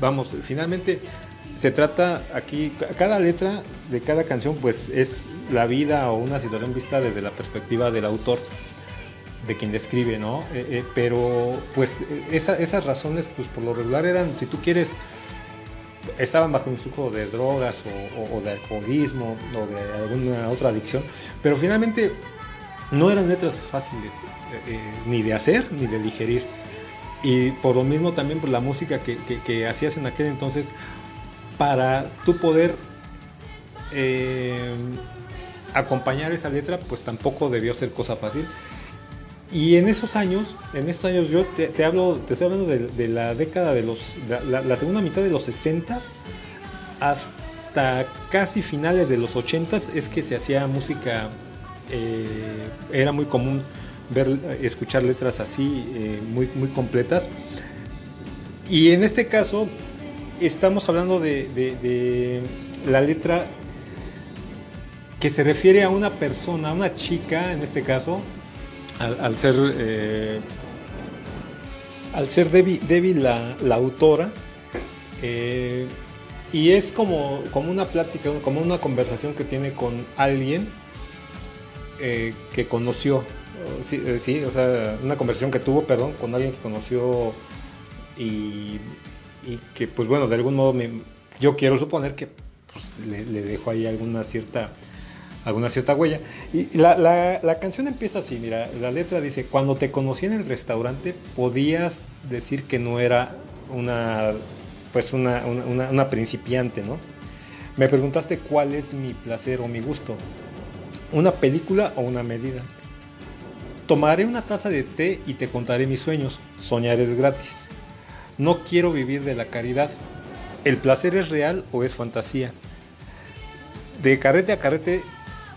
Vamos, finalmente se trata aquí, ca- cada letra de cada canción pues es la vida o una situación vista desde la perspectiva del autor, de quien describe, ¿no? Eh, eh, pero pues esa- esas razones pues por lo regular eran, si tú quieres, estaban bajo un flujo de drogas o, de alcoholismo o de alguna otra adicción, pero finalmente no eran letras fáciles eh, ni de hacer ni de digerir. Y por lo mismo también por la música que, que- que hacías en aquel entonces, para tú poder acompañar esa letra, pues tampoco debió ser cosa fácil. Y en esos años, en esos años yo te, hablo, te estoy hablando de, la década de los, la, segunda mitad de los 60 hasta casi finales de los 80 es que se hacía música, eh, era muy común ver, escuchar letras así, eh, muy, muy completas. Y en este caso estamos hablando de la letra que se refiere a una persona, a una chica en este caso, al, ser eh, al ser Debbie, Debbie la, la autora, eh, y es como, como una plática, como una conversación que tiene con alguien eh, que conoció, sí, eh, sí, o sea, una conversación que tuvo, perdón, con alguien que conoció y, y que, pues bueno, de algún modo me- yo quiero suponer que pues, le, le dejó ahí alguna cierta alguna cierta huella. Y la, la- la canción empieza así, mira, la letra dice, cuando te conocí en el restaurante podías decir que no era una, pues una, una- una- principiante, ¿no? Me preguntaste cuál es mi placer o mi gusto, una película o una medida. Tomaré una taza de té y te contaré mis sueños, soñar es gratis. No quiero vivir de la caridad. ¿El placer es real o es fantasía? De carrete a carrete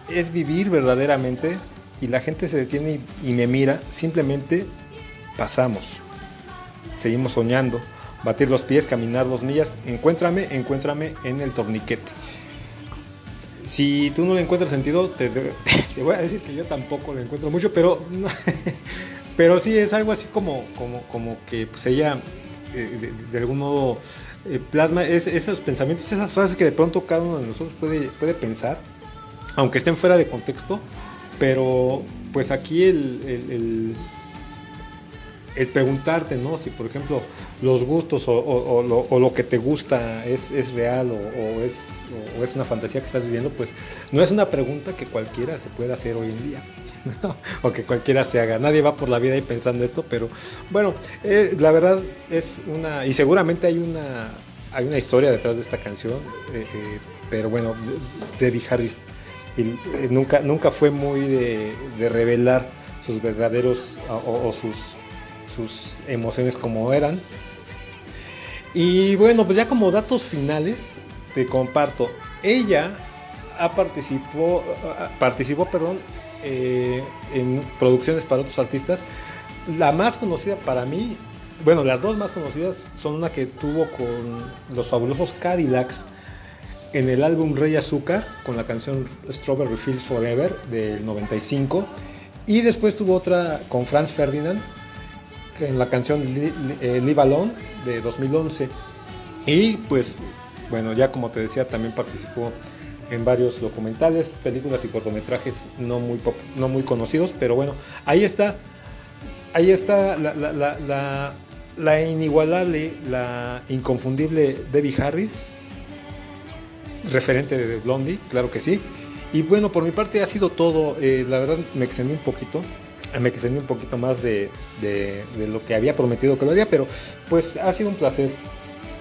es vivir verdaderamente y la gente se detiene y, me mira, simplemente pasamos. Seguimos soñando, batir los pies, caminar dos millas, encuéntrame, encuéntrame en el torniquete. Si tú no le encuentras sentido, te, te voy a decir que yo tampoco le encuentro mucho, pero, no- pero sí es algo así como, como, como que pues ella eh, de, de algún modo eh, plasma es- esos pensamientos, esas frases que de pronto cada uno de nosotros puede, puede pensar, aunque estén fuera de contexto, pero pues aquí el, el- preguntarte, ¿no? Si por ejemplo los gustos o, lo, que te gusta es, es real o, es, una fantasía que estás viviendo, pues no es una pregunta que cualquiera se pueda hacer hoy en día. o que cualquiera se haga. Nadie va por la vida ahí pensando esto, pero bueno, eh, la verdad es una, y seguramente hay una, hay una historia detrás de esta canción, eh, eh, pero bueno, Debbie Harris y, eh, nunca, nunca fue muy de, revelar sus verdaderos o, o sus, sus emociones como eran. Y bueno, pues ya como datos finales, te comparto. Ella ha participó, participó perdón, eh, en producciones para otros artistas. La más conocida para mí, bueno, las dos más conocidas son una que tuvo con los fabulosos Cadillacs en el álbum Rey Azúcar con la canción Strawberry Fields Forever del 95 y después tuvo otra con Franz Ferdinand en la canción Li- Li- eh, Live Alone de 2011 y pues bueno ya como te decía también participó en varios documentales películas y cortometrajes no muy no muy conocidos pero bueno ahí está ahí está la- la inigualable la inconfundible Debbie Harris referente de Blondie, claro que sí. Y bueno, por mi parte ha sido todo. Eh, la verdad me extendí un poquito. Me extendí un poquito más de, de- de lo que había prometido que lo haría, pero pues ha sido un placer.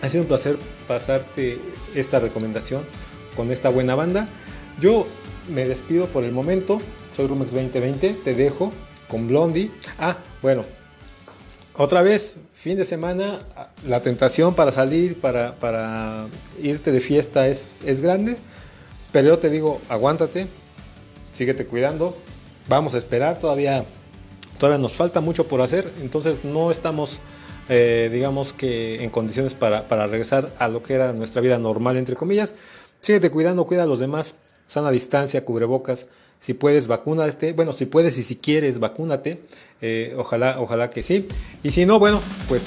Ha sido un placer pasarte esta recomendación con esta buena banda. Yo me despido por el momento. Soy Rumex 2020. Te dejo con Blondie. Ah, bueno, otra vez, fin de semana, la tentación para salir, para, para irte de fiesta es, es grande, pero yo te digo, aguántate, síguete cuidando, vamos a esperar, todavía, todavía nos falta mucho por hacer, entonces no estamos, eh, digamos que en condiciones para, para regresar a lo que era nuestra vida normal, entre comillas, síguete cuidando, cuida a los demás, sana distancia, cubrebocas, si puedes, vacúnate. Bueno, si puedes y si quieres, vacúnate. Eh, ojalá, ojalá que sí. Y si no, bueno, pues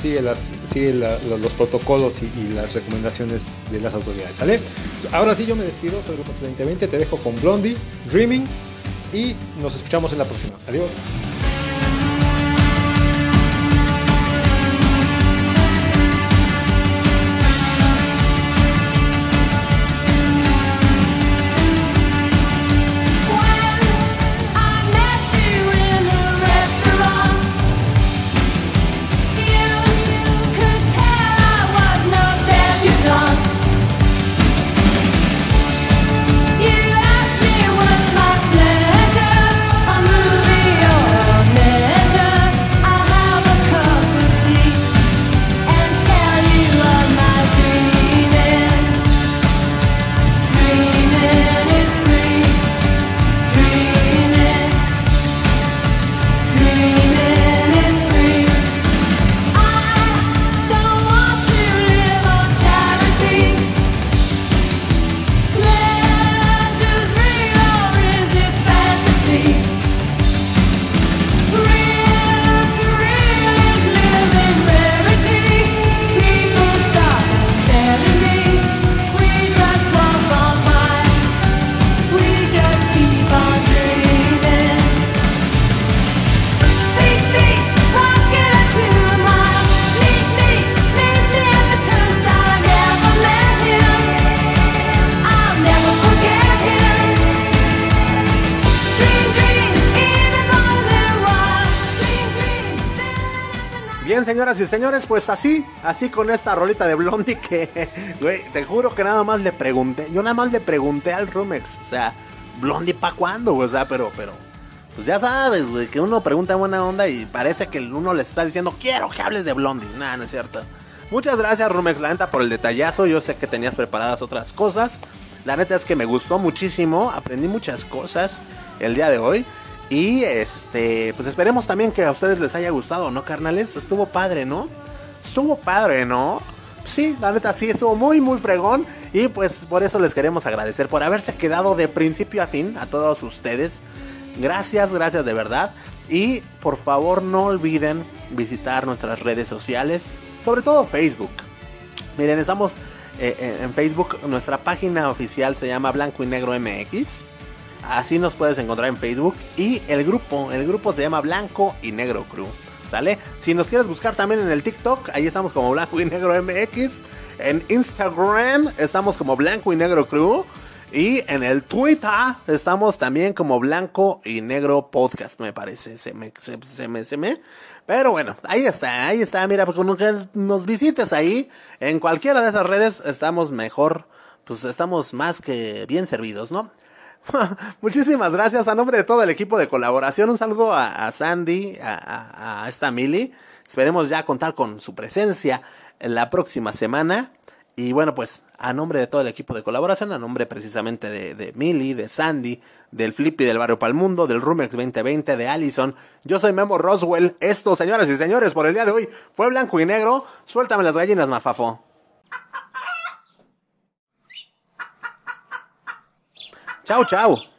sigue, las, los protocolos y, las recomendaciones de las autoridades, ¿sale? Ahora sí yo me despido, soy Rumex 2020, te dejo con Blondie, Dreaming y nos escuchamos en la próxima. Adiós. Señoras y señores, pues así, así con esta rolita de Blondie que, güey, te juro que nada más le pregunté, yo nada más le pregunté al Rumex, o sea, Blondie pa' cuándo, o sea, pero, pero, pues ya sabes, güey, que uno pregunta en buena onda y parece que uno les está diciendo, quiero que hables de Blondie, nada, no es cierto. Muchas gracias, Rumex, la neta, por el detallazo, yo sé que tenías preparadas otras cosas, la neta es que me gustó muchísimo, aprendí muchas cosas el día de hoy. Y este, pues esperemos también que a ustedes les haya gustado, ¿no, carnales? Estuvo padre, ¿no? Estuvo padre, ¿no? Sí, la neta sí, estuvo muy, muy fregón. Y pues por eso les queremos agradecer por haberse quedado de principio a fin a todos ustedes. Gracias, gracias de verdad. Y por favor no olviden visitar nuestras redes sociales, sobre todo Facebook. Miren, estamos eh, en Facebook, nuestra página oficial se llama Blanco y Negro MX. Así nos puedes encontrar en Facebook. Y el grupo, el grupo se llama Blanco y Negro Crew. ¿Sale? Si nos quieres buscar también en el TikTok, ahí estamos como Blanco y Negro MX. En Instagram estamos como Blanco y Negro Crew. Y en el Twitter estamos también como Blanco y Negro Podcast, me parece. Se me, se, me, se me. Pero bueno, ahí está, ahí está. Mira, con que nos visites ahí, en cualquiera de esas redes, estamos mejor, pues estamos más que bien servidos, ¿no? Muchísimas gracias a nombre de todo el equipo de colaboración. Un saludo a, Sandy, a, esta Mili. Esperemos ya contar con su presencia en la próxima semana. Y bueno, pues a nombre de todo el equipo de colaboración, a nombre precisamente de, de Mili, de Sandy, del Flippy del Barrio Palmundo, del Rumex 2020, de Allison, yo soy Memo Roswell. Esto, señoras y señores, por el día de hoy fue blanco y negro. Suéltame las gallinas, mafafo. Tchau, tchau.